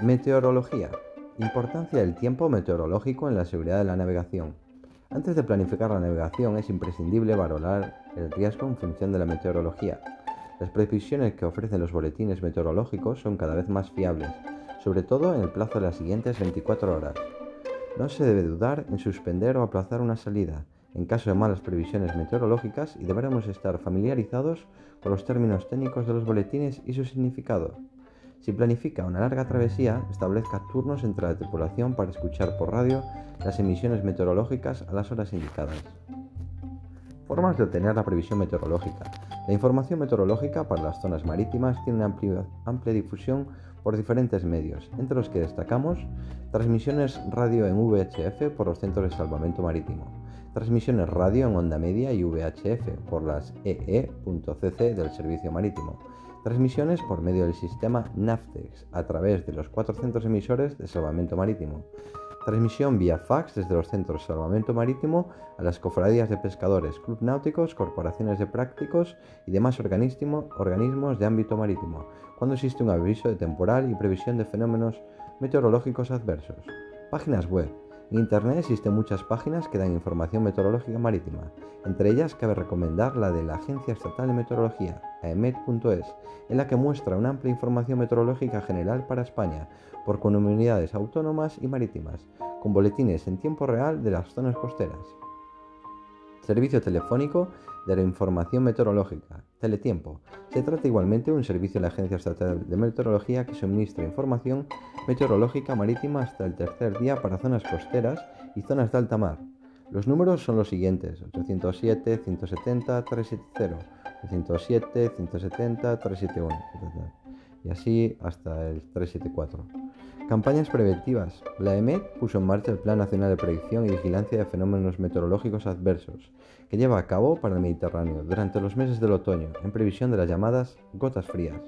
Meteorología. Importancia del tiempo meteorológico en la seguridad de la navegación. Antes de planificar la navegación es imprescindible valorar el riesgo en función de la meteorología. Las previsiones que ofrecen los boletines meteorológicos son cada vez más fiables, sobre todo en el plazo de las siguientes 24 horas. No se debe dudar en suspender o aplazar una salida en caso de malas previsiones meteorológicas y deberemos estar familiarizados con los términos técnicos de los boletines y su significado. Si planifica una larga travesía, establezca turnos entre la tripulación para escuchar por radio las emisiones meteorológicas a las horas indicadas. Formas de obtener la previsión meteorológica. La información meteorológica para las zonas marítimas tiene una amplia, difusión por diferentes medios, entre los que destacamos transmisiones radio en VHF por los centros de salvamento marítimo, transmisiones radio en onda media y VHF por las EE.cc del servicio marítimo, Transmisiones por medio del sistema NAFTEX a través de los cuatro centros emisores de salvamento marítimo. Transmisión vía fax desde los centros de salvamento marítimo a las cofradías de pescadores, club náuticos, corporaciones de prácticos y demás organismos de ámbito marítimo, cuando existe un aviso de temporal y previsión de fenómenos meteorológicos adversos. Páginas web en Internet existen muchas páginas que dan información meteorológica marítima. Entre ellas cabe recomendar la de la Agencia Estatal de Meteorología, aemet.es, en la que muestra una amplia información meteorológica general para España, por comunidades autónomas y marítimas, con boletines en tiempo real de las zonas costeras. Servicio telefónico de la información meteorológica, Teletiempo. Se trata igualmente de un servicio de la Agencia Estatal de Meteorología que suministra información meteorológica marítima hasta el tercer día para zonas costeras y zonas de alta mar. Los números son los siguientes: 807, 170, 370, 807, 170, 371, y así hasta el 374. Campañas preventivas. La EMET puso en marcha el Plan Nacional de Predicción y Vigilancia de Fenómenos Meteorológicos Adversos, que lleva a cabo para el Mediterráneo durante los meses del otoño, en previsión de las llamadas gotas frías.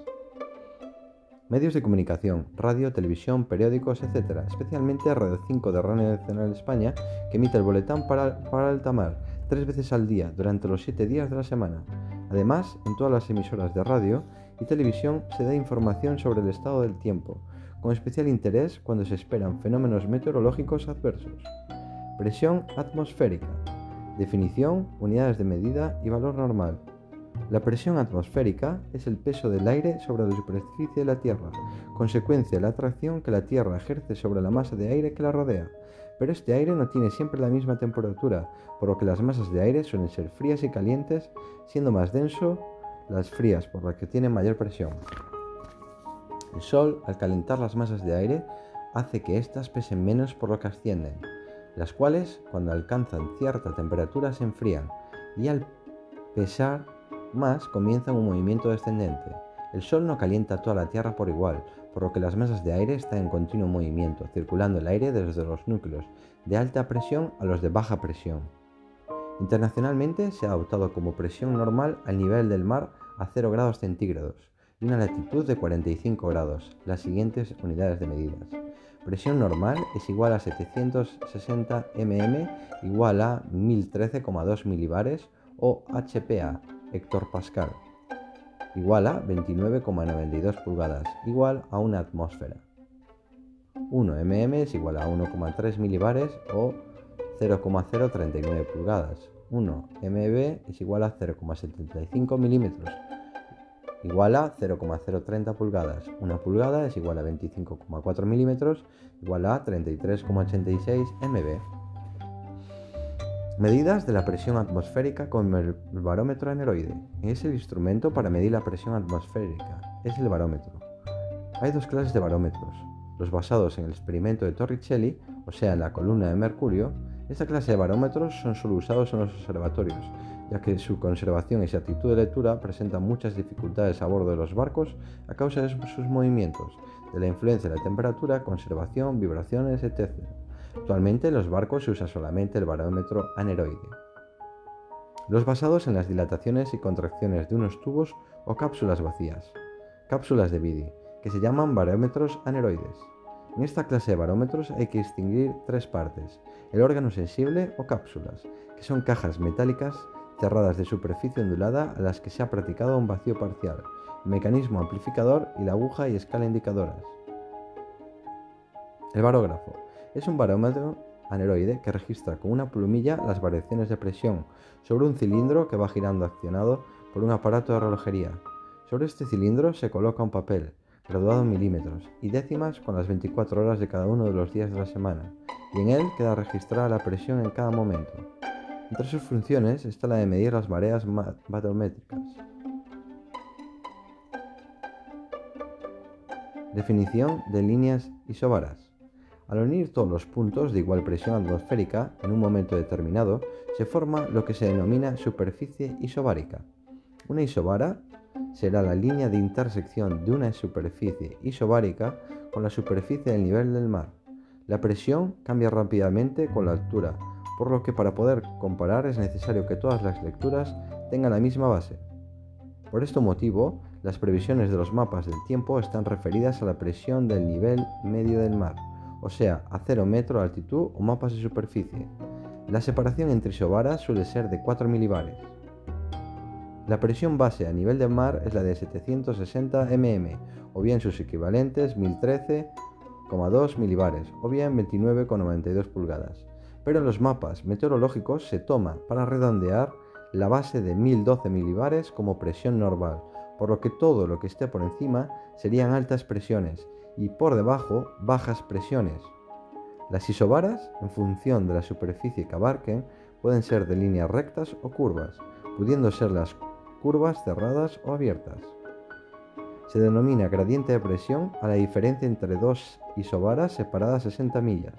Medios de comunicación, radio, televisión, periódicos, etc., especialmente Radio 5 de Radio Nacional España, que emite el boletín para, para el Tamar tres veces al día durante los siete días de la semana. Además, en todas las emisoras de radio y televisión se da información sobre el estado del tiempo, con especial interés cuando se esperan fenómenos meteorológicos adversos. Presión atmosférica. Definición, unidades de medida y valor normal. La presión atmosférica es el peso del aire sobre la superficie de la Tierra, consecuencia de la atracción que la Tierra ejerce sobre la masa de aire que la rodea. Pero este aire no tiene siempre la misma temperatura, por lo que las masas de aire suelen ser frías y calientes, siendo más denso las frías por las que tienen mayor presión. El Sol, al calentar las masas de aire, hace que éstas pesen menos por lo que ascienden, las cuales, cuando alcanzan cierta temperatura, se enfrían y al pesar más comienzan un movimiento descendente. El Sol no calienta toda la Tierra por igual, por lo que las masas de aire están en continuo movimiento, circulando el aire desde los núcleos de alta presión a los de baja presión. Internacionalmente se ha adoptado como presión normal al nivel del mar a 0 grados centígrados, una latitud de 45 grados. Las siguientes unidades de medidas. Presión normal es igual a 760 mm igual a 1013,2 milibares o HPA, hectorpascal, igual a 29,92 pulgadas, igual a una atmósfera. 1 mm es igual a 1,3 milibares o 0,039 pulgadas. 1 mb es igual a 0,75 milímetros igual a 0,030 pulgadas. Una pulgada es igual a 25,4 milímetros, igual a 33,86 mb. Medidas de la presión atmosférica con el barómetro aneroide. Es el instrumento para medir la presión atmosférica. Es el barómetro. Hay dos clases de barómetros. Los basados en el experimento de Torricelli, o sea, en la columna de mercurio. Esta clase de barómetros son solo usados en los observatorios ya que su conservación y su actitud de lectura presentan muchas dificultades a bordo de los barcos a causa de sus movimientos, de la influencia de la temperatura, conservación, vibraciones, etc. Actualmente en los barcos se usa solamente el barómetro aneroide. Los basados en las dilataciones y contracciones de unos tubos o cápsulas vacías, cápsulas de Bidi, que se llaman barómetros aneroides. En esta clase de barómetros hay que distinguir tres partes, el órgano sensible o cápsulas, que son cajas metálicas cerradas de superficie ondulada a las que se ha practicado un vacío parcial, mecanismo amplificador y la aguja y escala indicadoras. El barógrafo es un barómetro aneroide que registra con una plumilla las variaciones de presión sobre un cilindro que va girando accionado por un aparato de relojería. Sobre este cilindro se coloca un papel, graduado en milímetros y décimas con las 24 horas de cada uno de los días de la semana, y en él queda registrada la presión en cada momento. Entre sus funciones está la de medir las mareas barométricas. Definición de líneas isobaras. Al unir todos los puntos de igual presión atmosférica en un momento determinado, se forma lo que se denomina superficie isobárica. Una isobara será la línea de intersección de una superficie isobárica con la superficie del nivel del mar. La presión cambia rápidamente con la altura, por lo que para poder comparar es necesario que todas las lecturas tengan la misma base. Por este motivo, las previsiones de los mapas del tiempo están referidas a la presión del nivel medio del mar o sea, a 0 metro de altitud o mapas de superficie. La separación entre isobaras suele ser de 4 milibares. La presión base a nivel del mar es la de 760 mm, o bien sus equivalentes 1013,2 milibares, o bien 29,92 pulgadas. Pero en los mapas meteorológicos se toma, para redondear, la base de 1012 milibares como presión normal, por lo que todo lo que esté por encima serían altas presiones y por debajo bajas presiones. Las isobaras, en función de la superficie que abarquen, pueden ser de líneas rectas o curvas, pudiendo ser las curvas cerradas o abiertas. Se denomina gradiente de presión a la diferencia entre dos isobaras separadas 60 millas.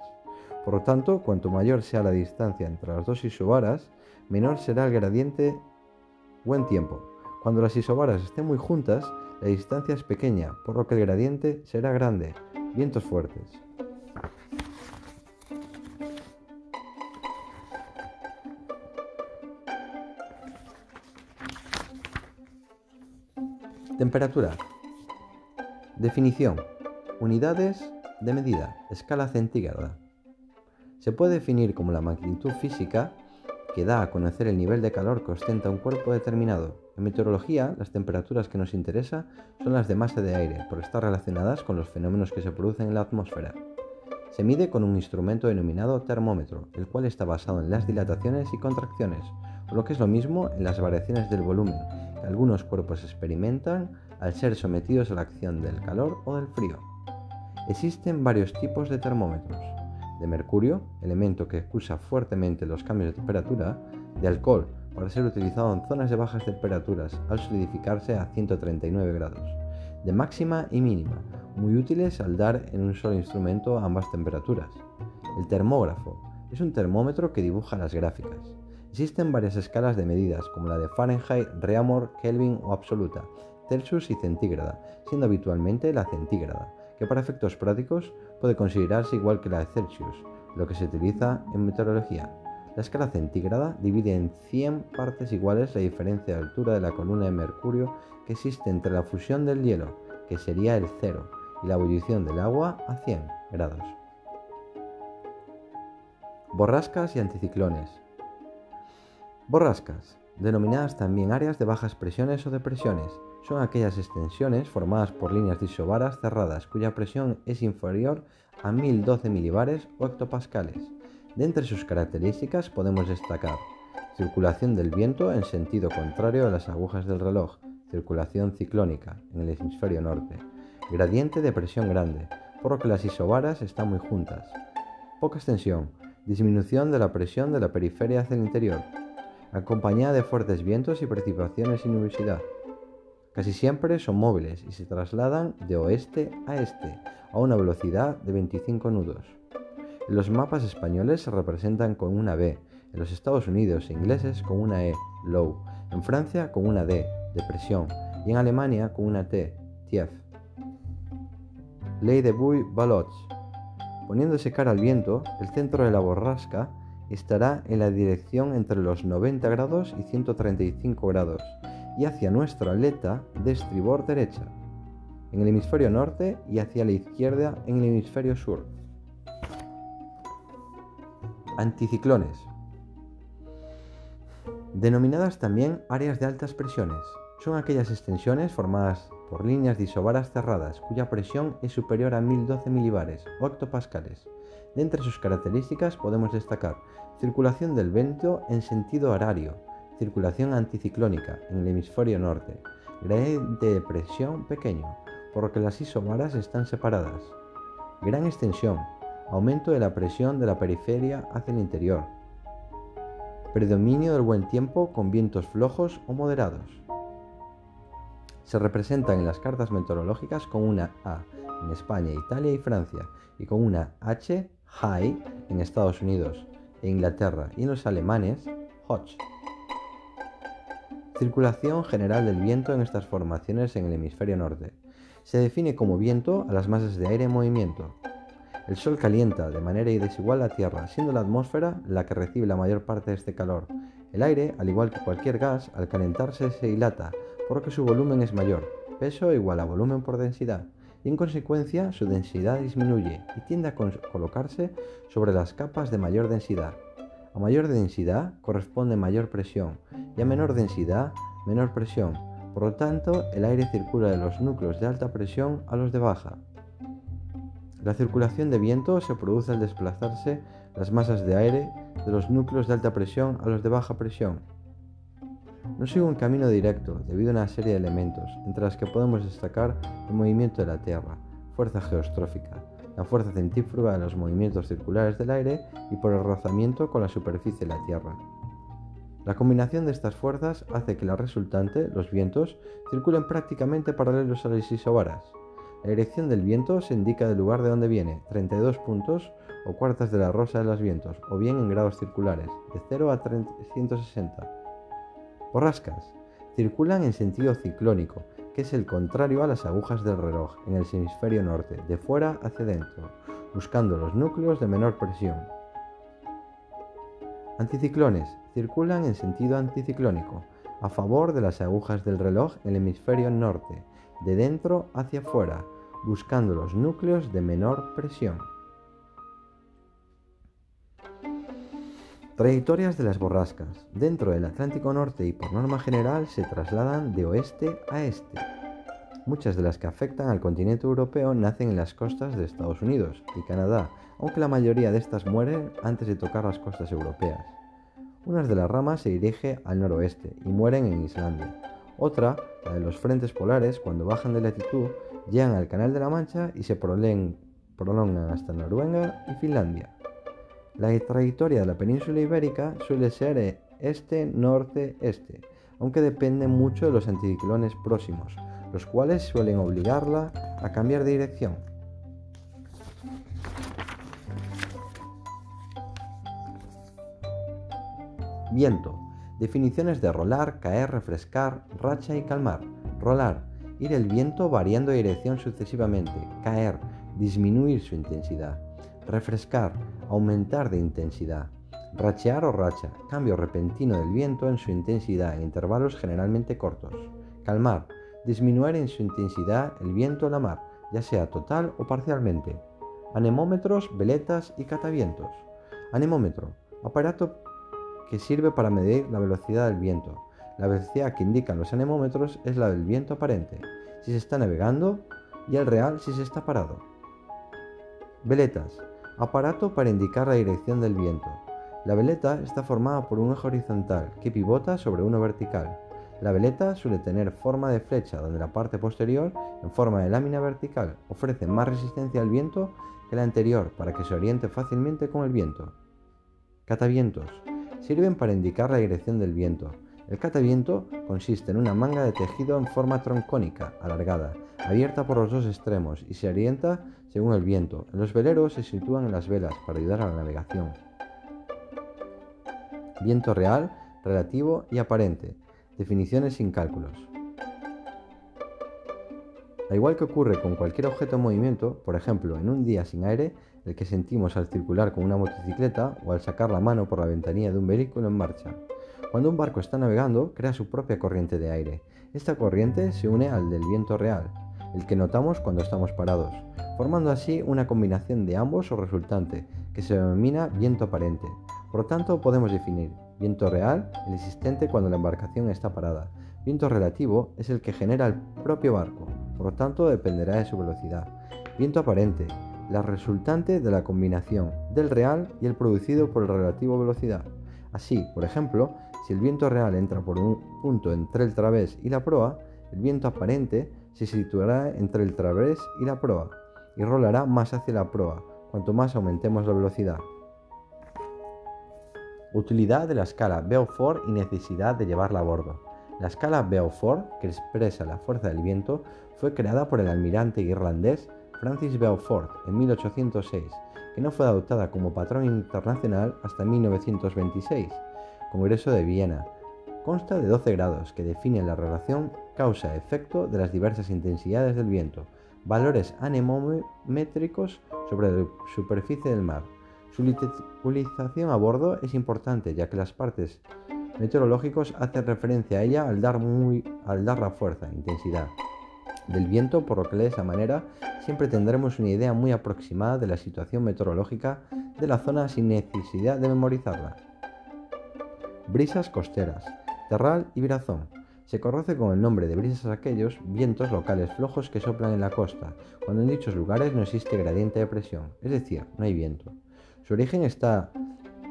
Por lo tanto, cuanto mayor sea la distancia entre las dos isobaras, menor será el gradiente buen tiempo. Cuando las isobaras estén muy juntas, la distancia es pequeña, por lo que el gradiente será grande. Vientos fuertes. Temperatura. Definición. Unidades de medida. Escala centígrada. Se puede definir como la magnitud física que da a conocer el nivel de calor que ostenta un cuerpo determinado. En meteorología, las temperaturas que nos interesa son las de masa de aire, por estar relacionadas con los fenómenos que se producen en la atmósfera. Se mide con un instrumento denominado termómetro, el cual está basado en las dilataciones y contracciones, o lo que es lo mismo en las variaciones del volumen que algunos cuerpos experimentan al ser sometidos a la acción del calor o del frío. Existen varios tipos de termómetros de mercurio, elemento que excusa fuertemente los cambios de temperatura, de alcohol, para ser utilizado en zonas de bajas temperaturas al solidificarse a 139 grados, de máxima y mínima, muy útiles al dar en un solo instrumento ambas temperaturas. El termógrafo es un termómetro que dibuja las gráficas. Existen varias escalas de medidas, como la de Fahrenheit, Reaumur, Kelvin o absoluta, Celsius y centígrada, siendo habitualmente la centígrada, que para efectos prácticos puede considerarse igual que la de Celsius, lo que se utiliza en meteorología. La escala centígrada divide en 100 partes iguales la diferencia de altura de la columna de mercurio que existe entre la fusión del hielo, que sería el cero, y la ebullición del agua a 100 grados. Borrascas y anticiclones. Borrascas, denominadas también áreas de bajas presiones o depresiones, son aquellas extensiones formadas por líneas de isobaras cerradas cuya presión es inferior a 1012 milibares o hectopascales. De entre sus características podemos destacar circulación del viento en sentido contrario a las agujas del reloj, circulación ciclónica en el hemisferio norte, gradiente de presión grande, por lo que las isobaras están muy juntas, poca extensión, disminución de la presión de la periferia hacia el interior, acompañada de fuertes vientos y precipitaciones sin nubosidad. Casi siempre son móviles y se trasladan de oeste a este a una velocidad de 25 nudos. En los mapas españoles se representan con una B, en los Estados Unidos e ingleses con una E, low, en Francia con una D, depresión, y en Alemania con una T, tief. Ley de Buy-Baloch. Poniéndose cara al viento, el centro de la borrasca estará en la dirección entre los 90 grados y 135 grados y hacia nuestra aleta de estribor derecha, en el hemisferio norte y hacia la izquierda en el hemisferio sur. Anticiclones. Denominadas también áreas de altas presiones, Son aquellas extensiones formadas por líneas de isobaras cerradas cuya presión es superior a 1012 milibares o hectopascales. De entre sus características podemos destacar circulación del viento en sentido horario, circulación anticiclónica en el hemisferio norte, gradiente de presión pequeño, por que las isobaras están separadas, gran extensión, aumento de la presión de la periferia hacia el interior, predominio del buen tiempo con vientos flojos o moderados. Se representan en las cartas meteorológicas con una A en España, Italia y Francia y con una H, High, en Estados Unidos e Inglaterra y en los alemanes, Hoch. Circulación general del viento en estas formaciones en el hemisferio norte. Se define como viento a las masas de aire en movimiento. El Sol calienta de manera desigual la Tierra, siendo la atmósfera la que recibe la mayor parte de este calor. El aire, al igual que cualquier gas, al calentarse se dilata, por lo que su volumen es mayor, peso igual a volumen por densidad, y en consecuencia su densidad disminuye y tiende a colocarse sobre las capas de mayor densidad. A mayor densidad corresponde mayor presión y a menor densidad menor presión. Por lo tanto, el aire circula de los núcleos de alta presión a los de baja. La circulación de viento se produce al desplazarse las masas de aire de los núcleos de alta presión a los de baja presión. No sigue un camino directo debido a una serie de elementos, entre las que podemos destacar el movimiento de la Tierra, fuerza geostrófica, la fuerza centrífuga de los movimientos circulares del aire y por el rozamiento con la superficie de la Tierra. La combinación de estas fuerzas hace que la resultante, los vientos, circulen prácticamente paralelos a las isobaras. La dirección del viento se indica del lugar de donde viene, 32 puntos o cuartas de la rosa de los vientos, o bien en grados circulares, de 0 a 360. Borrascas. Circulan en sentido ciclónico, que es el contrario a las agujas del reloj en el hemisferio norte, de fuera hacia dentro, buscando los núcleos de menor presión. Anticiclones circulan en sentido anticiclónico, a favor de las agujas del reloj en el hemisferio norte, de dentro hacia fuera, buscando los núcleos de menor presión. Trayectorias de las borrascas. Dentro del Atlántico Norte y por norma general se trasladan de oeste a este. Muchas de las que afectan al continente europeo nacen en las costas de Estados Unidos y Canadá, aunque la mayoría de estas mueren antes de tocar las costas europeas. Una de las ramas se dirige al noroeste y mueren en Islandia. Otra, la de los frentes polares, cuando bajan de latitud, llegan al Canal de la Mancha y se prolongan hasta Noruega y Finlandia. La trayectoria de la península ibérica suele ser este-norte-este, aunque depende mucho de los anticiclones próximos, los cuales suelen obligarla a cambiar de dirección. Viento. Definiciones de rolar, caer, refrescar, racha y calmar. Rolar. Ir el viento variando de dirección sucesivamente. Caer. Disminuir su intensidad. Refrescar aumentar de intensidad. Rachear o racha, cambio repentino del viento en su intensidad en intervalos generalmente cortos. Calmar, disminuir en su intensidad el viento en la mar, ya sea total o parcialmente. Anemómetros, veletas y catavientos. Anemómetro, aparato que sirve para medir la velocidad del viento. La velocidad que indican los anemómetros es la del viento aparente, si se está navegando, y el real si se está parado. Veletas, Aparato para indicar la dirección del viento. La veleta está formada por un eje horizontal que pivota sobre uno vertical. La veleta suele tener forma de flecha donde la parte posterior, en forma de lámina vertical, ofrece más resistencia al viento que la anterior para que se oriente fácilmente con el viento. Catavientos. Sirven para indicar la dirección del viento. El cataviento consiste en una manga de tejido en forma troncónica, alargada, abierta por los dos extremos y se orienta según el viento. los veleros se sitúan en las velas para ayudar a la navegación. Viento real, relativo y aparente. Definiciones sin cálculos. Al igual que ocurre con cualquier objeto en movimiento, por ejemplo, en un día sin aire, el que sentimos al circular con una motocicleta o al sacar la mano por la ventanilla de un vehículo en marcha. Cuando un barco está navegando, crea su propia corriente de aire. Esta corriente se une al del viento real, el que notamos cuando estamos parados, formando así una combinación de ambos o resultante, que se denomina viento aparente. Por tanto, podemos definir viento real, el existente cuando la embarcación está parada, Viento relativo es el que genera el propio barco, por lo tanto dependerá de su velocidad. Viento aparente, la resultante de la combinación del real y el producido por el relativo velocidad. Así, por ejemplo, si el viento real entra por un punto entre el través y la proa, el viento aparente se situará entre el través y la proa y rolará más hacia la proa, cuanto más aumentemos la velocidad. Utilidad de la escala Beaufort y necesidad de llevarla a bordo. La escala Beaufort, que expresa la fuerza del viento, fue creada por el almirante irlandés Francis Beaufort en 1806, que no fue adoptada como patrón internacional hasta 1926, Congreso de Viena. Consta de 12 grados que definen la relación causa-efecto de las diversas intensidades del viento, valores anemométricos sobre la superficie del mar. Su utilización a bordo es importante ya que las partes meteorológicos hacen referencia a ella al dar, al dar la fuerza, intensidad del viento, por lo que de esa manera siempre tendremos una idea muy aproximada de la situación meteorológica de la zona sin necesidad de memorizarla. Brisas costeras, terral y virazón. Se conoce con el nombre de brisas aquellos vientos locales flojos que soplan en la costa, cuando en dichos lugares no existe gradiente de presión, es decir, no hay viento. Su origen está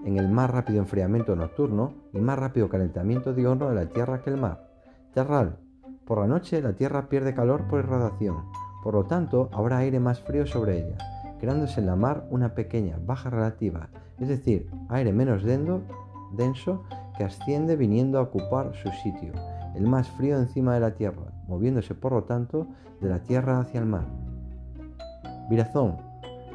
en el más rápido enfriamiento nocturno y más rápido calentamiento diurno de la Tierra que el mar. Terral. Por la noche la Tierra pierde calor por irradiación, por lo tanto habrá aire más frío sobre ella, creándose en la mar una pequeña baja relativa, es decir, aire menos denso que asciende viniendo a ocupar su sitio, el más frío encima de la Tierra, moviéndose por lo tanto de la Tierra hacia el mar. Virazón.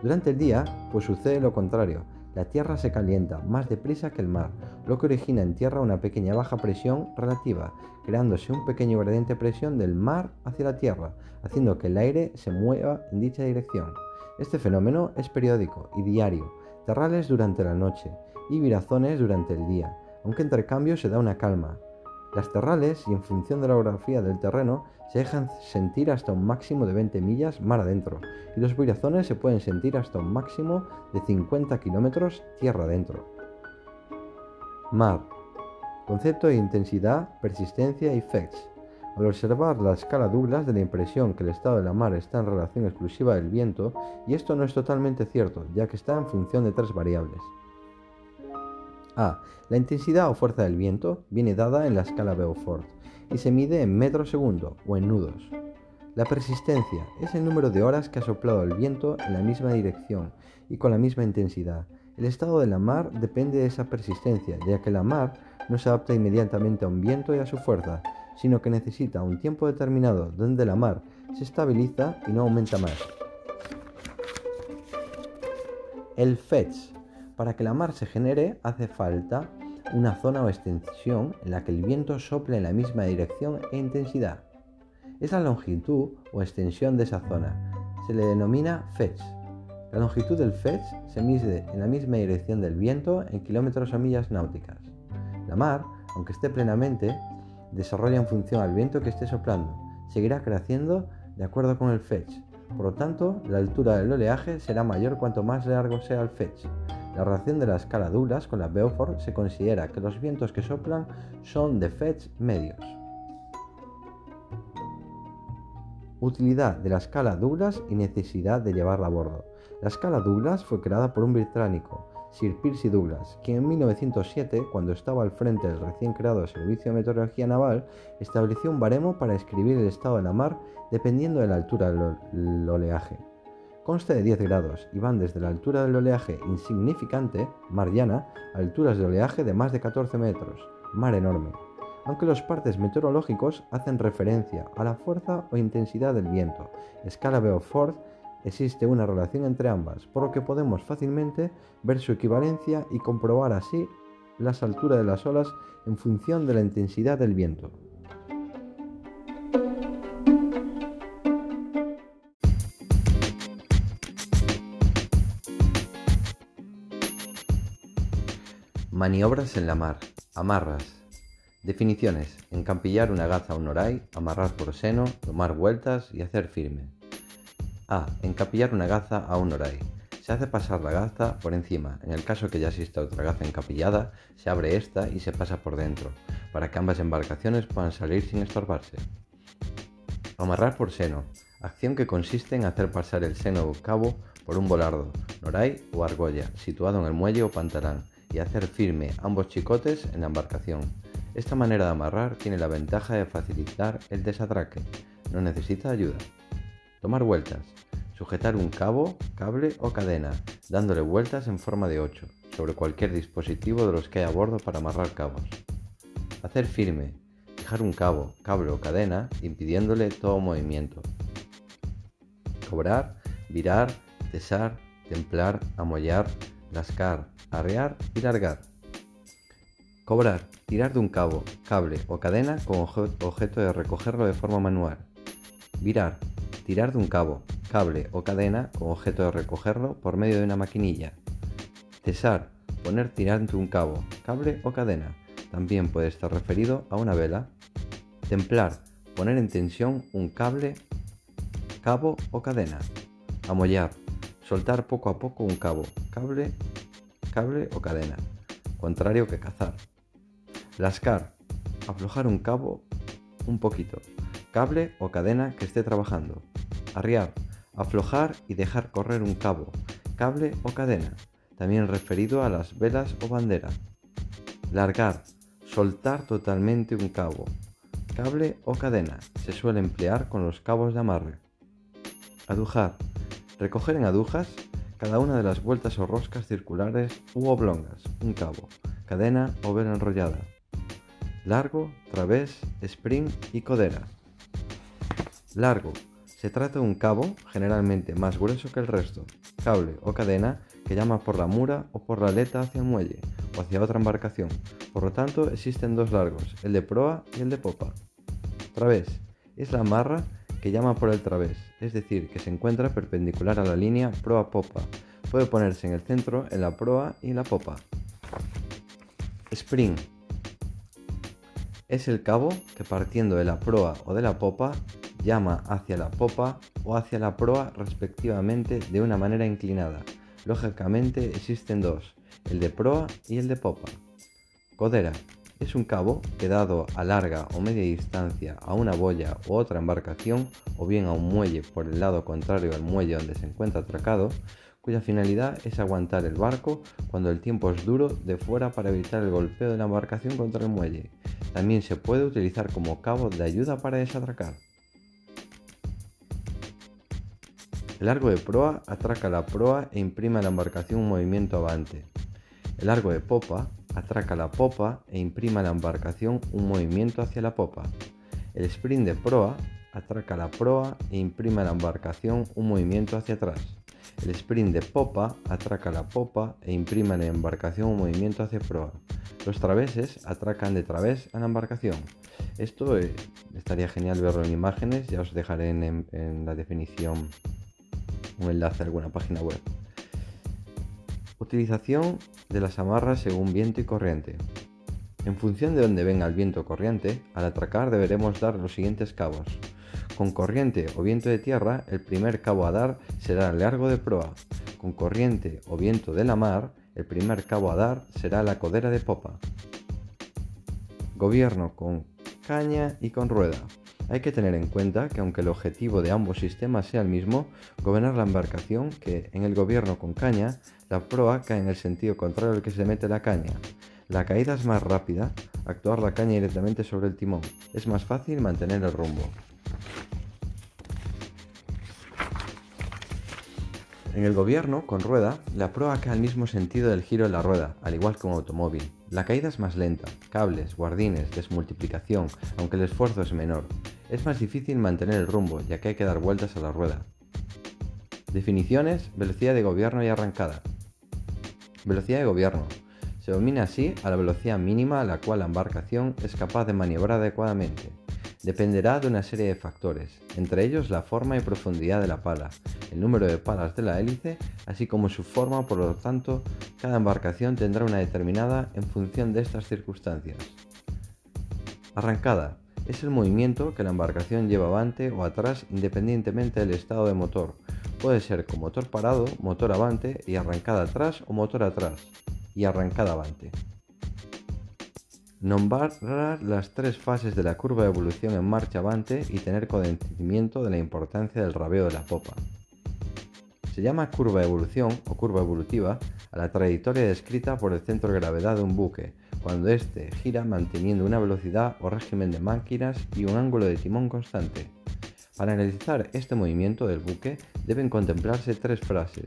Durante el día, pues sucede lo contrario, la Tierra se calienta más deprisa que el mar, lo que origina en Tierra una pequeña baja presión relativa, creándose un pequeño gradiente de presión del mar hacia la Tierra, haciendo que el aire se mueva en dicha dirección. Este fenómeno es periódico y diario, terrales durante la noche y virazones durante el día, aunque entre cambios se da una calma. Las terrales, y en función de la orografía del terreno, se dejan sentir hasta un máximo de 20 millas mar adentro, y los virazones se pueden sentir hasta un máximo de 50 kilómetros tierra adentro. Mar. Concepto de intensidad, persistencia y FEX. Al observar la escala Douglas de la impresión que el estado de la mar está en relación exclusiva del viento, y esto no es totalmente cierto, ya que está en función de tres variables. A. La intensidad o fuerza del viento viene dada en la escala Beaufort y se mide en metros segundo o en nudos. La persistencia es el número de horas que ha soplado el viento en la misma dirección y con la misma intensidad. El estado de la mar depende de esa persistencia, ya que la mar no se adapta inmediatamente a un viento y a su fuerza, sino que necesita un tiempo determinado donde la mar se estabiliza y no aumenta más. El FETS para que la mar se genere hace falta una zona o extensión en la que el viento sople en la misma dirección e intensidad. Es la longitud o extensión de esa zona. Se le denomina fetch. La longitud del fetch se mide en la misma dirección del viento en kilómetros o millas náuticas. La mar, aunque esté plenamente, desarrolla en función al viento que esté soplando. Seguirá creciendo de acuerdo con el fetch. Por lo tanto, la altura del oleaje será mayor cuanto más largo sea el fetch. La relación de la escala Douglas con la Beaufort se considera que los vientos que soplan son de fetch medios. Utilidad de la escala Douglas y necesidad de llevarla a bordo. La escala Douglas fue creada por un británico, Sir Percy Douglas, quien en 1907, cuando estaba al frente del recién creado Servicio de Meteorología Naval, estableció un baremo para escribir el estado de la mar dependiendo de la altura del oleaje. Consta de 10 grados y van desde la altura del oleaje insignificante, mar llana, a alturas de oleaje de más de 14 metros, mar enorme. Aunque los partes meteorológicos hacen referencia a la fuerza o intensidad del viento, escala Beaufort, existe una relación entre ambas, por lo que podemos fácilmente ver su equivalencia y comprobar así las alturas de las olas en función de la intensidad del viento. Maniobras en la mar. Amarras. Definiciones. Encampillar una gaza a un oray, amarrar por seno, tomar vueltas y hacer firme. A. Encapillar una gaza a un oray. Se hace pasar la gaza por encima. En el caso que ya exista otra gaza encapillada, se abre esta y se pasa por dentro, para que ambas embarcaciones puedan salir sin estorbarse. Amarrar por seno. Acción que consiste en hacer pasar el seno o cabo por un volardo, noray o argolla, situado en el muelle o pantalán, y hacer firme ambos chicotes en la embarcación. Esta manera de amarrar tiene la ventaja de facilitar el desatraque. No necesita ayuda. Tomar vueltas. Sujetar un cabo, cable o cadena, dándole vueltas en forma de 8 sobre cualquier dispositivo de los que hay a bordo para amarrar cabos. Hacer firme. Dejar un cabo, cable o cadena impidiéndole todo movimiento. Cobrar, virar, cesar, templar, amollar, lascar, arrear y largar. Cobrar, tirar de un cabo, cable o cadena con objeto de recogerlo de forma manual. Virar, tirar de un cabo, cable o cadena con objeto de recogerlo por medio de una maquinilla. Cesar, poner tirante un cabo, cable o cadena. También puede estar referido a una vela. Templar, poner en tensión un cable, cabo o cadena. Amollar, soltar poco a poco un cabo, cable, cable o cadena. Contrario que cazar. Lascar, aflojar un cabo un poquito, cable o cadena que esté trabajando. Arriar, aflojar y dejar correr un cabo, cable o cadena, también referido a las velas o bandera. Largar, soltar totalmente un cabo, cable o cadena, se suele emplear con los cabos de amarre. Adujar, recoger en adujas cada una de las vueltas o roscas circulares u oblongas, un cabo, cadena o vela enrollada. Largo, través, spring y codera. Largo, se trata de un cabo, generalmente más grueso que el resto, cable o cadena que llama por la mura o por la aleta hacia el muelle o hacia otra embarcación. Por lo tanto, existen dos largos, el de proa y el de popa. Través es la amarra que llama por el través, es decir, que se encuentra perpendicular a la línea proa-popa. Puede ponerse en el centro, en la proa y en la popa. Spring es el cabo que partiendo de la proa o de la popa llama hacia la popa o hacia la proa respectivamente de una manera inclinada. Lógicamente existen dos, el de proa y el de popa. Codera es un cabo que dado a larga o media distancia a una boya u otra embarcación o bien a un muelle por el lado contrario al muelle donde se encuentra atracado, cuya finalidad es aguantar el barco cuando el tiempo es duro de fuera para evitar el golpeo de la embarcación contra el muelle. También se puede utilizar como cabo de ayuda para desatracar. El largo de proa atraca la proa e imprime a la embarcación un movimiento avante. El largo de popa atraca la popa e imprime a la embarcación un movimiento hacia la popa. El sprint de proa atraca la proa e imprime a la embarcación un movimiento hacia atrás. El sprint de popa atraca la popa e imprime a la embarcación un movimiento hacia proa. Los traveses atracan de través a la embarcación. Esto eh, estaría genial verlo en imágenes, ya os dejaré en la definición un enlace a alguna página web. Utilización de las amarras según viento y corriente. En función de donde venga el viento corriente, al atracar deberemos dar los siguientes cabos. Con corriente o viento de tierra, el primer cabo a dar será el largo de proa. Con corriente o viento de la mar, el primer cabo a dar será la codera de popa. Gobierno con caña y con rueda. Hay que tener en cuenta que aunque el objetivo de ambos sistemas sea el mismo, gobernar la embarcación, que en el gobierno con caña, la proa cae en el sentido contrario al que se mete la caña. La caída es más rápida, actuar la caña directamente sobre el timón. Es más fácil mantener el rumbo. En el gobierno, con rueda, la proa cae al mismo sentido del giro de la rueda, al igual que un automóvil. La caída es más lenta, cables, guardines, desmultiplicación, aunque el esfuerzo es menor. Es más difícil mantener el rumbo, ya que hay que dar vueltas a la rueda. Definiciones, velocidad de gobierno y arrancada. Velocidad de gobierno. Se domina así a la velocidad mínima a la cual la embarcación es capaz de maniobrar adecuadamente. Dependerá de una serie de factores, entre ellos la forma y profundidad de la pala, el número de palas de la hélice, así como su forma, por lo tanto, cada embarcación tendrá una determinada en función de estas circunstancias. Arrancada es el movimiento que la embarcación lleva avante o atrás independientemente del estado de motor, puede ser con motor parado, motor avante y arrancada atrás o motor atrás y arrancada avante. Nombrar las tres fases de la curva de evolución en marcha avante y tener conocimiento de la importancia del rabeo de la popa. Se llama curva de evolución o curva evolutiva a la trayectoria descrita por el centro de gravedad de un buque, cuando éste gira manteniendo una velocidad o régimen de máquinas y un ángulo de timón constante. Para analizar este movimiento del buque deben contemplarse tres fases,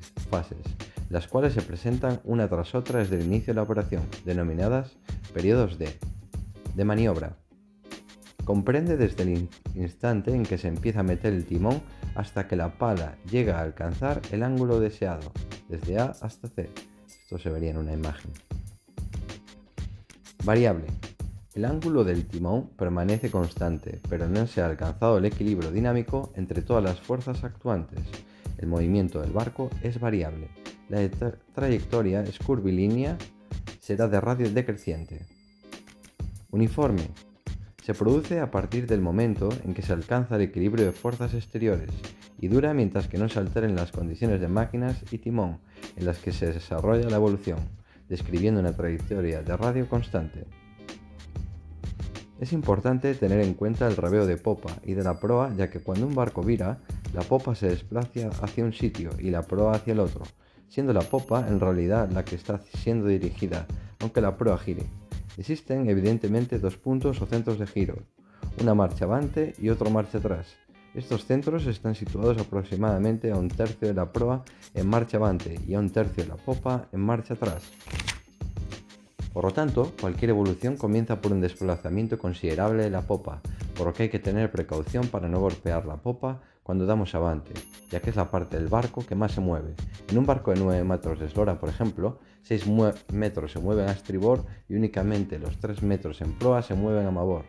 las cuales se presentan una tras otra desde el inicio de la operación, denominadas periodos de, de maniobra. Comprende desde el instante en que se empieza a meter el timón hasta que la pala llega a alcanzar el ángulo deseado, desde A hasta C. Esto se vería en una imagen. Variable. El ángulo del timón permanece constante, pero no se ha alcanzado el equilibrio dinámico entre todas las fuerzas actuantes. El movimiento del barco es variable. La trayectoria es curvilínea, será de radio decreciente. Uniforme. Se produce a partir del momento en que se alcanza el equilibrio de fuerzas exteriores y dura mientras que no se alteren las condiciones de máquinas y timón en las que se desarrolla la evolución, describiendo una trayectoria de radio constante. Es importante tener en cuenta el rabeo de popa y de la proa ya que cuando un barco vira, la popa se desplaza hacia un sitio y la proa hacia el otro, siendo la popa en realidad la que está siendo dirigida, aunque la proa gire. Existen evidentemente dos puntos o centros de giro, una marcha avante y otro marcha atrás. Estos centros están situados aproximadamente a un tercio de la proa en marcha avante y a un tercio de la popa en marcha atrás. Por lo tanto, cualquier evolución comienza por un desplazamiento considerable de la popa, por lo que hay que tener precaución para no golpear la popa cuando damos avante, ya que es la parte del barco que más se mueve. En un barco de 9 metros de eslora, por ejemplo, 6 metros se mueven a estribor y únicamente los 3 metros en proa se mueven a mabor.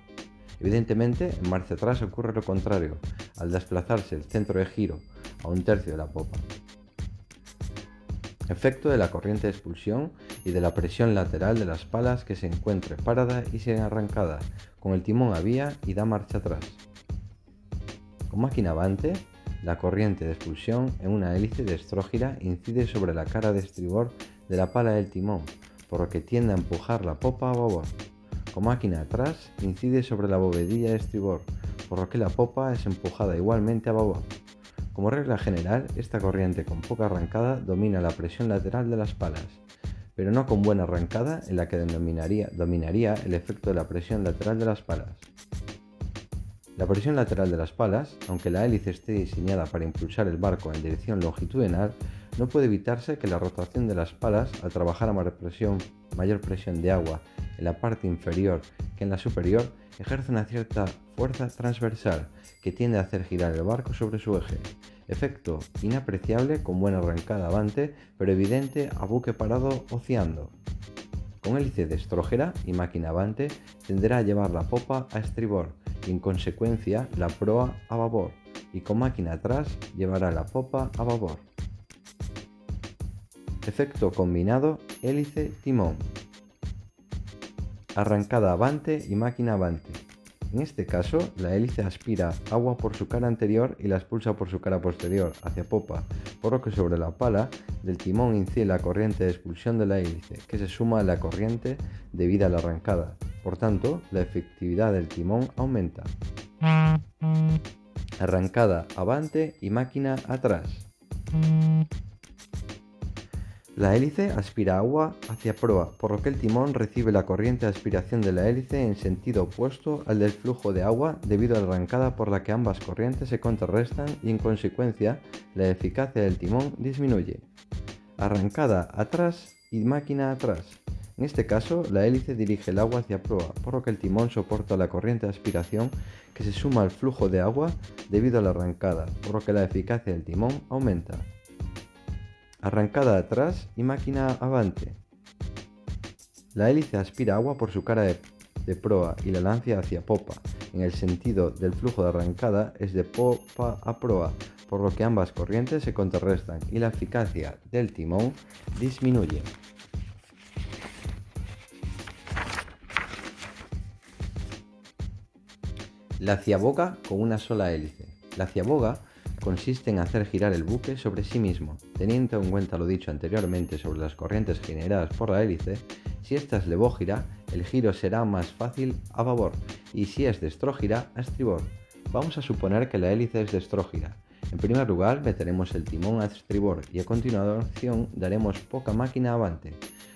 Evidentemente, en marcha atrás ocurre lo contrario, al desplazarse el centro de giro a un tercio de la popa. Efecto de la corriente de expulsión y de la presión lateral de las palas que se encuentre parada y sin arrancada, con el timón a vía y da marcha atrás. Con máquina avante, la corriente de expulsión en una hélice de estrógira incide sobre la cara de estribor de la pala del timón, por lo que tiende a empujar la popa a babor. Con máquina atrás, incide sobre la bovedilla de estribor, por lo que la popa es empujada igualmente a babor. Como regla general, esta corriente con poca arrancada domina la presión lateral de las palas, pero no con buena arrancada en la que dominaría, el efecto de la presión lateral de las palas. La presión lateral de las palas, aunque la hélice esté diseñada para impulsar el barco en dirección longitudinal, no puede evitarse que la rotación de las palas, al trabajar a mayor presión de agua en la parte inferior que en la superior, ejerce una cierta fuerza transversal que tiende a hacer girar el barco sobre su eje. Efecto inapreciable con buena arrancada avante, pero evidente a buque parado ociando. Con hélice de estrógera y máquina avante tenderá a llevar la popa a estribor y en consecuencia la proa a babor y con máquina atrás llevará la popa a babor. Efecto combinado hélice-timón. Arrancada avante y máquina avante. En este caso, la hélice aspira agua por su cara anterior y la expulsa por su cara posterior, hacia popa, por lo que sobre la pala del timón incide la corriente de expulsión de la hélice, que se suma a la corriente debida a la arrancada. Por tanto, la efectividad del timón aumenta. Arrancada avante y máquina atrás. La hélice aspira agua hacia proa, por lo que el timón recibe la corriente de aspiración de la hélice en sentido opuesto al del flujo de agua debido a la arrancada por la que ambas corrientes se contrarrestan y en consecuencia la eficacia del timón disminuye. Arrancada atrás y máquina atrás. En este caso, la hélice dirige el agua hacia proa, por lo que el timón soporta la corriente de aspiración que se suma al flujo de agua debido a la arrancada, por lo que la eficacia del timón aumenta arrancada atrás y máquina avante. La hélice aspira agua por su cara de, proa y la lancia hacia popa. En el sentido del flujo de arrancada es de popa a proa, por lo que ambas corrientes se contrarrestan y la eficacia del timón disminuye. La ciaboga con una sola hélice. La ciaboga consiste en hacer girar el buque sobre sí mismo. Teniendo en cuenta lo dicho anteriormente sobre las corrientes generadas por la hélice, si esta es levógira, el giro será más fácil a babor y si es destrógira, a estribor. Vamos a suponer que la hélice es destrógira. En primer lugar, meteremos el timón a estribor y a continuación daremos poca máquina avante.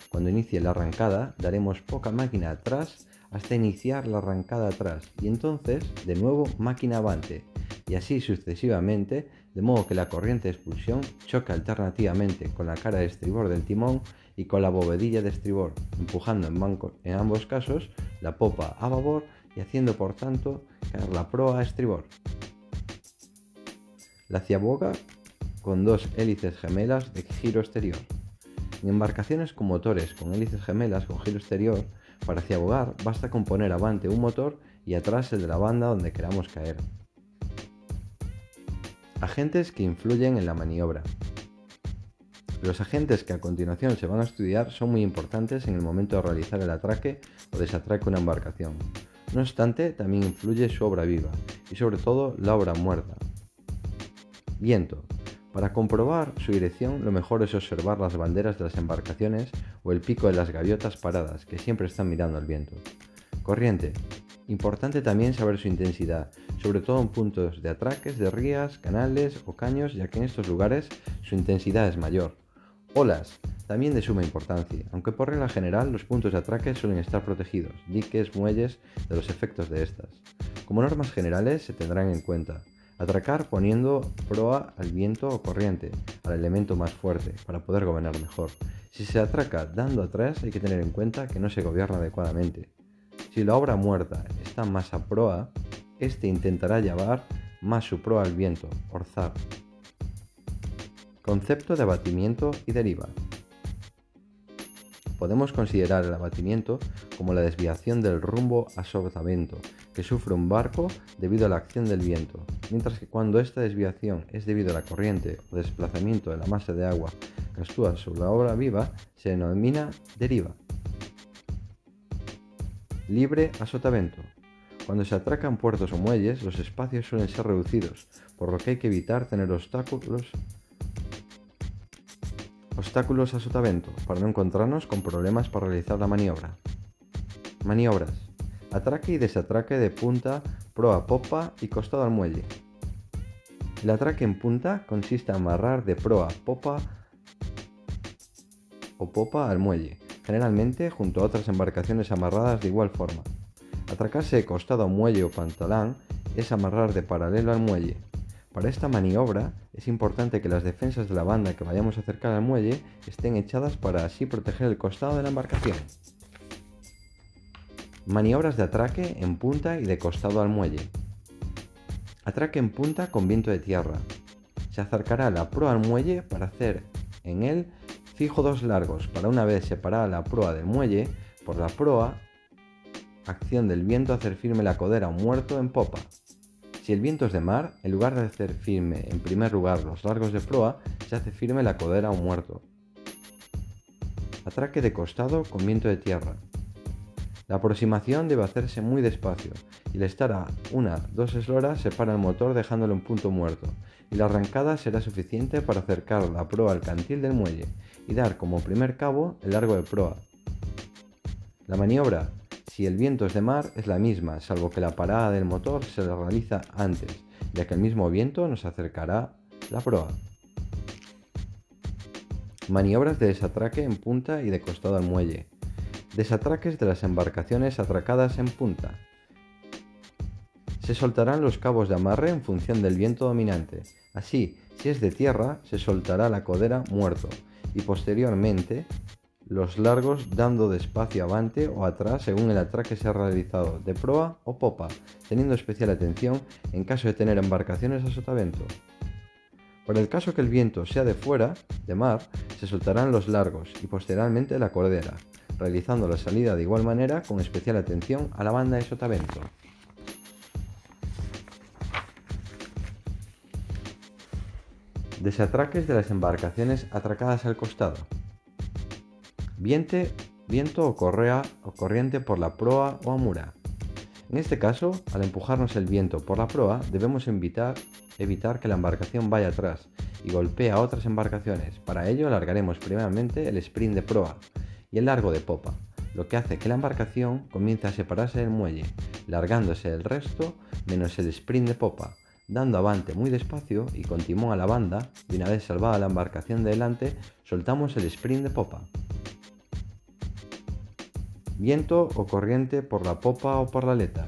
Cuando inicie la arrancada, daremos poca máquina atrás hasta iniciar la arrancada atrás y entonces de nuevo máquina avante y así sucesivamente, de modo que la corriente de expulsión choca alternativamente con la cara de estribor del timón y con la bovedilla de estribor, empujando en, en ambos casos la popa a babor y haciendo por tanto caer la proa a estribor. La ciaboga con dos hélices gemelas de giro exterior. En embarcaciones con motores con hélices gemelas con giro exterior, para ciabogar basta con poner avante un motor y atrás el de la banda donde queramos caer. Agentes que influyen en la maniobra. Los agentes que a continuación se van a estudiar son muy importantes en el momento de realizar el atraque o desatraque una embarcación. No obstante, también influye su obra viva y sobre todo la obra muerta. Viento. Para comprobar su dirección, lo mejor es observar las banderas de las embarcaciones o el pico de las gaviotas paradas, que siempre están mirando al viento. Corriente. Importante también saber su intensidad, sobre todo en puntos de atraques de rías, canales o caños, ya que en estos lugares su intensidad es mayor. Olas, también de suma importancia, aunque por regla general los puntos de atraque suelen estar protegidos, diques, muelles, de los efectos de estas. Como normas generales se tendrán en cuenta atracar poniendo proa al viento o corriente, al elemento más fuerte, para poder gobernar mejor. Si se atraca dando atrás hay que tener en cuenta que no se gobierna adecuadamente. Si la obra muerta está más a proa, este intentará llevar más su proa al viento, orzar. Concepto de abatimiento y deriva. Podemos considerar el abatimiento como la desviación del rumbo a sotavento que sufre un barco debido a la acción del viento, mientras que cuando esta desviación es debido a la corriente o desplazamiento de la masa de agua que actúa sobre la obra viva, se denomina deriva. Libre a sotavento. Cuando se atracan puertos o muelles, los espacios suelen ser reducidos, por lo que hay que evitar tener obstáculos obstáculos a sotavento para no encontrarnos con problemas para realizar la maniobra. Maniobras. Atraque y desatraque de punta, proa, popa y costado al muelle. El atraque en punta consiste en amarrar de proa, popa o popa al muelle, generalmente junto a otras embarcaciones amarradas de igual forma. Atracarse de costado a muelle o pantalán es amarrar de paralelo al muelle. Para esta maniobra es importante que las defensas de la banda que vayamos a acercar al muelle estén echadas para así proteger el costado de la embarcación. Maniobras de atraque en punta y de costado al muelle. Atraque en punta con viento de tierra. Se acercará la proa al muelle para hacer en él fijo dos largos para una vez separada la proa del muelle por la proa acción del viento hacer firme la codera muerto en popa. Si el viento es de mar, en lugar de hacer firme en primer lugar los largos de proa, se hace firme la codera o muerto. Atraque de costado con viento de tierra. La aproximación debe hacerse muy despacio y le estar a una dos esloras separa el motor dejándolo en punto muerto y la arrancada será suficiente para acercar la proa al cantil del muelle y dar como primer cabo el largo de proa. La maniobra si el viento es de mar, es la misma, salvo que la parada del motor se realiza antes, ya que el mismo viento nos acercará la proa. Maniobras de desatraque en punta y de costado al muelle. Desatraques de las embarcaciones atracadas en punta. Se soltarán los cabos de amarre en función del viento dominante. Así, si es de tierra, se soltará la codera muerto y posteriormente los largos dando despacio avante o atrás según el atraque sea realizado de proa o popa, teniendo especial atención en caso de tener embarcaciones a sotavento. Por el caso que el viento sea de fuera, de mar, se soltarán los largos y posteriormente la cordera, realizando la salida de igual manera con especial atención a la banda de sotavento. Desatraques de las embarcaciones atracadas al costado viento o correa o corriente por la proa o amura. En este caso, al empujarnos el viento por la proa, debemos evitar, evitar que la embarcación vaya atrás y golpee a otras embarcaciones. Para ello, alargaremos primeramente el sprint de proa y el largo de popa, lo que hace que la embarcación comience a separarse del muelle, largándose el resto menos el sprint de popa, dando avante muy despacio y con timón a la banda, y una vez salvada la embarcación de delante, soltamos el sprint de popa. Viento o corriente por la popa o por la aleta.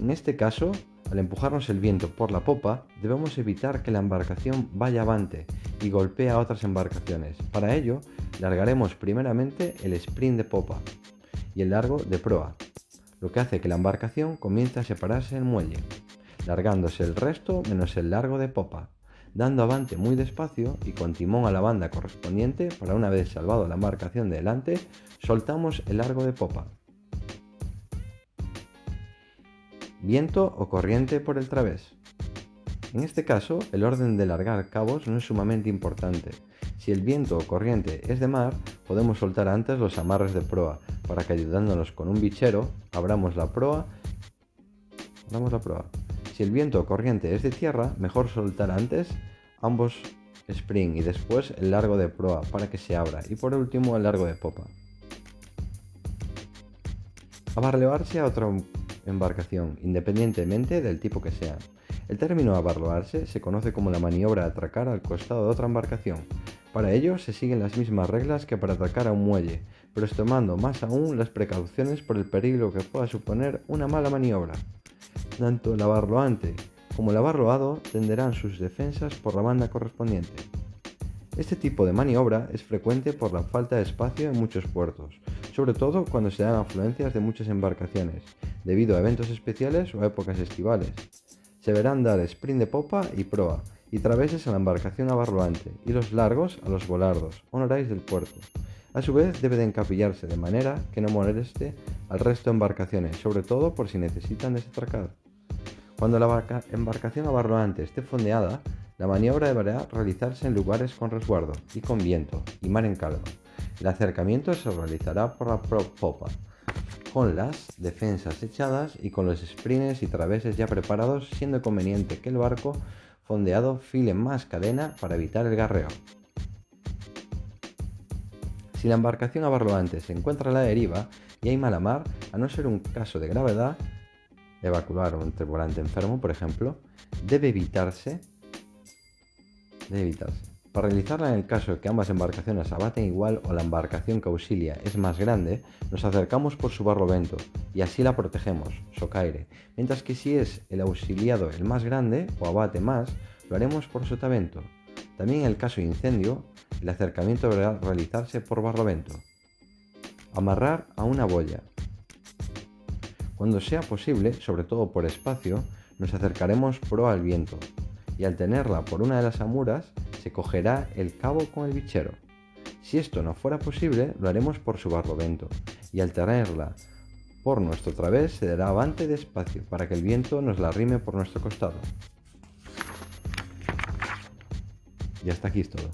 En este caso, al empujarnos el viento por la popa, debemos evitar que la embarcación vaya avante y golpee a otras embarcaciones. Para ello, largaremos primeramente el sprint de popa y el largo de proa, lo que hace que la embarcación comience a separarse del muelle largándose el resto menos el largo de popa, dando avante muy despacio y con timón a la banda correspondiente para una vez salvado la embarcación de delante, soltamos el largo de popa. Viento o corriente por el través. En este caso, el orden de largar cabos no es sumamente importante. Si el viento o corriente es de mar, podemos soltar antes los amarres de proa, para que ayudándonos con un bichero, abramos la proa, abramos la proa. Si el viento o corriente es de tierra, mejor soltar antes ambos spring y después el largo de proa para que se abra y por último el largo de popa. Abarlearse a otra embarcación, independientemente del tipo que sea. El término abarloarse se conoce como la maniobra de atracar al costado de otra embarcación. Para ello se siguen las mismas reglas que para atracar a un muelle, pero tomando más aún las precauciones por el peligro que pueda suponer una mala maniobra. Tanto el abarroante como el abarroado tenderán sus defensas por la banda correspondiente. Este tipo de maniobra es frecuente por la falta de espacio en muchos puertos, sobre todo cuando se dan afluencias de muchas embarcaciones, debido a eventos especiales o épocas estivales. Se verán dar sprint de popa y proa, y traveses a la embarcación abarroante, y los largos a los volardos, honoráis del puerto. A su vez debe de encapillarse de manera que no moleste al resto de embarcaciones, sobre todo por si necesitan desatracar. Cuando la embarcación abarroante esté fondeada, la maniobra deberá realizarse en lugares con resguardo y con viento y mar en calma. El acercamiento se realizará por la popa, con las defensas echadas y con los sprints y traveses ya preparados, siendo conveniente que el barco fondeado file más cadena para evitar el garreo. Si la embarcación abarroante se encuentra a la deriva y hay mala mar, a no ser un caso de gravedad, evacuar un tripulante enfermo, por ejemplo, debe evitarse, debe evitarse. Para realizarla en el caso de que ambas embarcaciones abaten igual o la embarcación que auxilia es más grande, nos acercamos por su barlovento y así la protegemos, socaire, mientras que si es el auxiliado el más grande o abate más, lo haremos por sotavento. También en el caso de incendio, el acercamiento deberá realizarse por barlovento. Amarrar a una boya. Cuando sea posible, sobre todo por espacio, nos acercaremos pro al viento y al tenerla por una de las amuras se cogerá el cabo con el bichero. Si esto no fuera posible, lo haremos por su barlovento y al tenerla por nuestro través se dará avante despacio para que el viento nos la rime por nuestro costado. Y hasta aquí es todo.